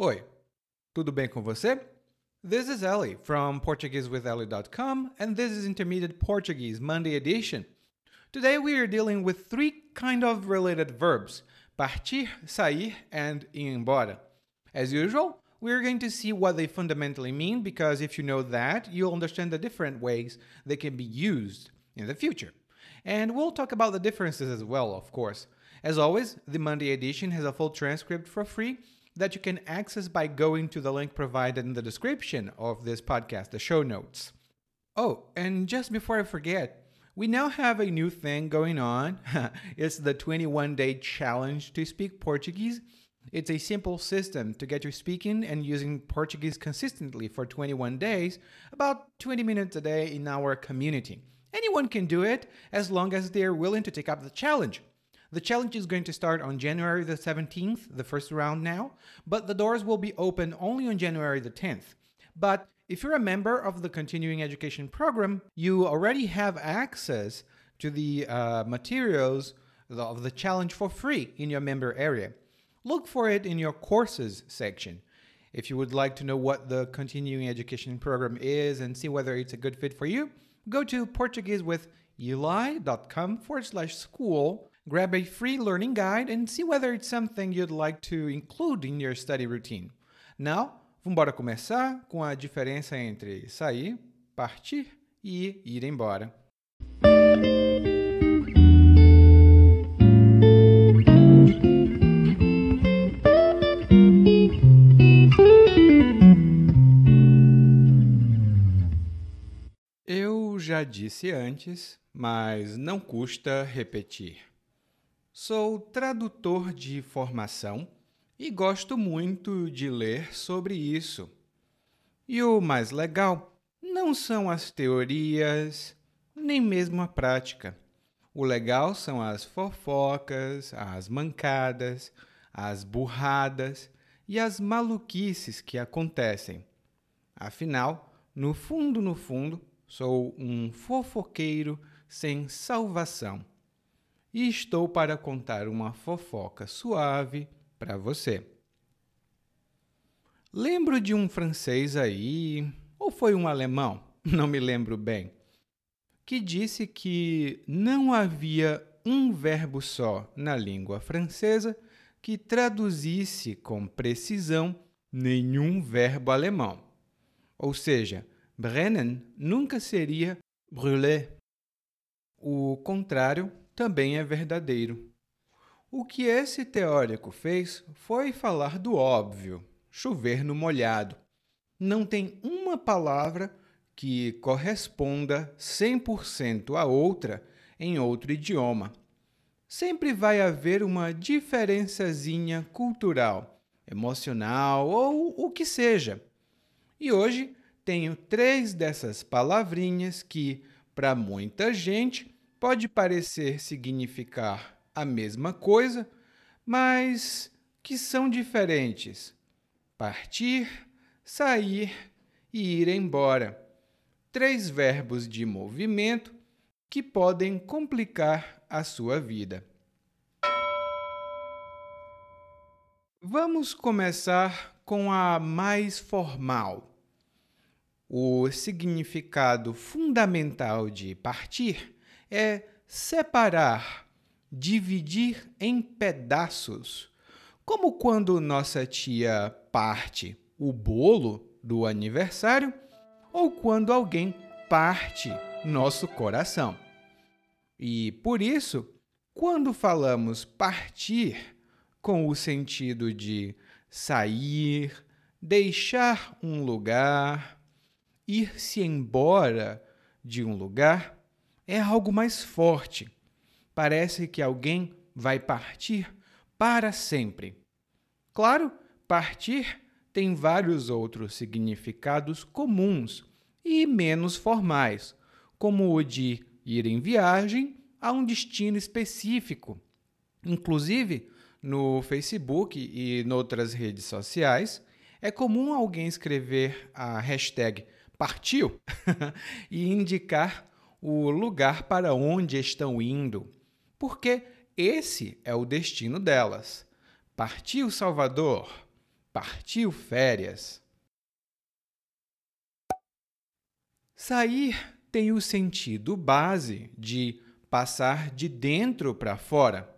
Oi, tudo bem com você? This is Ellie from PortugueseWithEllie.com, and this is Intermediate Portuguese Monday edition. Today we are dealing with three kind of related verbs: partir, sair, and ir embora. As usual, we're going to see what they fundamentally mean because if you know that, you'll understand the different ways they can be used in the future. And we'll talk about the differences as well, of course. As always, the Monday edition has a full transcript for free that you can access by going to the link provided in the description of this podcast, the show notes. Oh, and just before I forget, we now have a new thing going on. it's the 21 day challenge to speak Portuguese. It's a simple system to get you speaking and using Portuguese consistently for 21 days, about 20 minutes a day in our community. Anyone can do it as long as they're willing to take up the challenge. The challenge is going to start on January the 17th, the first round now, but the doors will be open only on January the 10th. But if you're a member of the continuing education program, you already have access to the uh, materials of the challenge for free in your member area. Look for it in your courses section. If you would like to know what the continuing education program is and see whether it's a good fit for you, go to PortugueseWithEli.com forward slash school Grab a free learning guide and see whether it's something you'd like to include in your study routine. Now, vamos começar com a diferença entre sair, partir e ir embora. Eu já disse antes, mas não custa repetir. Sou tradutor de formação e gosto muito de ler sobre isso. E o mais legal não são as teorias, nem mesmo a prática. O legal são as fofocas, as mancadas, as burradas e as maluquices que acontecem. Afinal, no fundo, no fundo, sou um fofoqueiro sem salvação e estou para contar uma fofoca suave para você. Lembro de um francês aí, ou foi um alemão, não me lembro bem, que disse que não havia um verbo só na língua francesa que traduzisse com precisão nenhum verbo alemão. Ou seja, brennen nunca seria brûler. O contrário também é verdadeiro. O que esse teórico fez foi falar do óbvio, chover no molhado. Não tem uma palavra que corresponda 100% a outra em outro idioma. Sempre vai haver uma diferençazinha cultural, emocional ou o que seja. E hoje tenho três dessas palavrinhas que, para muita gente, pode parecer significar a mesma coisa, mas que são diferentes: partir, sair e ir embora. Três verbos de movimento que podem complicar a sua vida. Vamos começar com a mais formal. O significado fundamental de partir é separar, dividir em pedaços. Como quando nossa tia parte o bolo do aniversário ou quando alguém parte nosso coração. E por isso, quando falamos partir com o sentido de sair, deixar um lugar, ir-se embora de um lugar, é algo mais forte. Parece que alguém vai partir para sempre. Claro, partir tem vários outros significados comuns e menos formais, como o de ir em viagem a um destino específico. Inclusive, no Facebook e em outras redes sociais, é comum alguém escrever a hashtag partiu e indicar o lugar para onde estão indo, porque esse é o destino delas. Partiu Salvador, partiu férias. Sair tem o sentido base de passar de dentro para fora.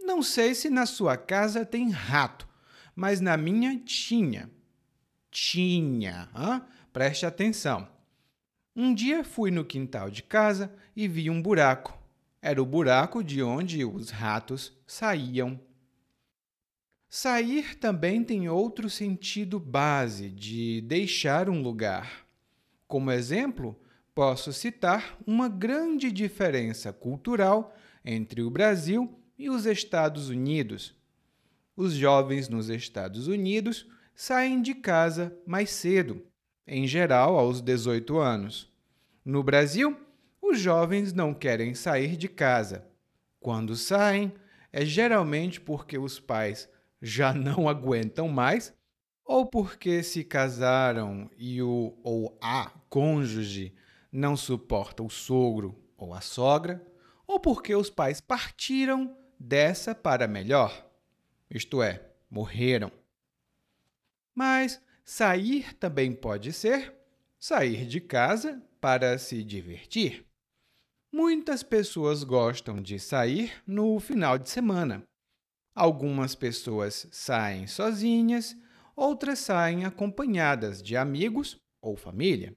Não sei se na sua casa tem rato, mas na minha tinha. Tinha, hã? preste atenção. Um dia fui no quintal de casa e vi um buraco. Era o buraco de onde os ratos saíam. Sair também tem outro sentido base de deixar um lugar. Como exemplo, posso citar uma grande diferença cultural entre o Brasil e os Estados Unidos. Os jovens nos Estados Unidos saem de casa mais cedo, em geral aos 18 anos. No Brasil, os jovens não querem sair de casa. Quando saem, é geralmente porque os pais já não aguentam mais ou porque se casaram e o ou a cônjuge não suporta o sogro ou a sogra, ou porque os pais partiram dessa para melhor, isto é, morreram. Mas sair também pode ser sair de casa para se divertir. Muitas pessoas gostam de sair no final de semana. Algumas pessoas saem sozinhas, outras saem acompanhadas de amigos ou família.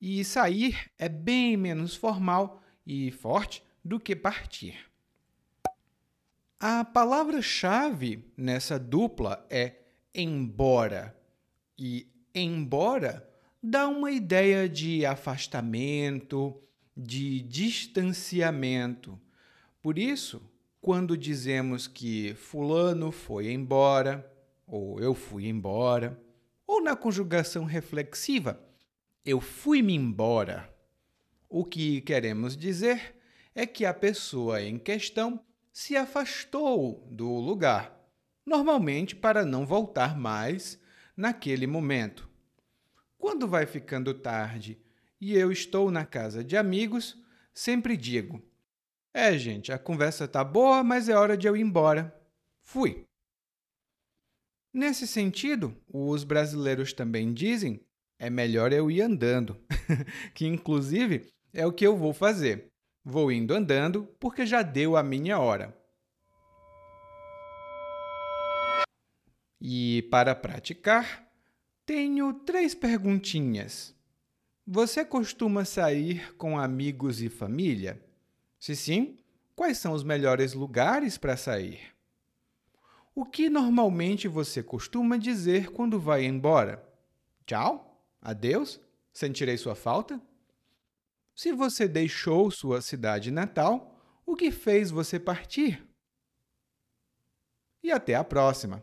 E sair é bem menos formal e forte do que partir. A palavra-chave nessa dupla é embora. E embora dá uma ideia de afastamento, de distanciamento. Por isso, quando dizemos que Fulano foi embora, ou eu fui embora, ou na conjugação reflexiva, eu fui-me embora. O que queremos dizer é que a pessoa em questão se afastou do lugar, normalmente para não voltar mais naquele momento. Quando vai ficando tarde e eu estou na casa de amigos, sempre digo: É, gente, a conversa tá boa, mas é hora de eu ir embora. Fui. Nesse sentido, os brasileiros também dizem é melhor eu ir andando, que inclusive é o que eu vou fazer. Vou indo andando porque já deu a minha hora. E para praticar, tenho três perguntinhas. Você costuma sair com amigos e família? Se sim, quais são os melhores lugares para sair? O que normalmente você costuma dizer quando vai embora? Tchau? Adeus? Sentirei sua falta? Se você deixou sua cidade natal, o que fez você partir? E até a próxima!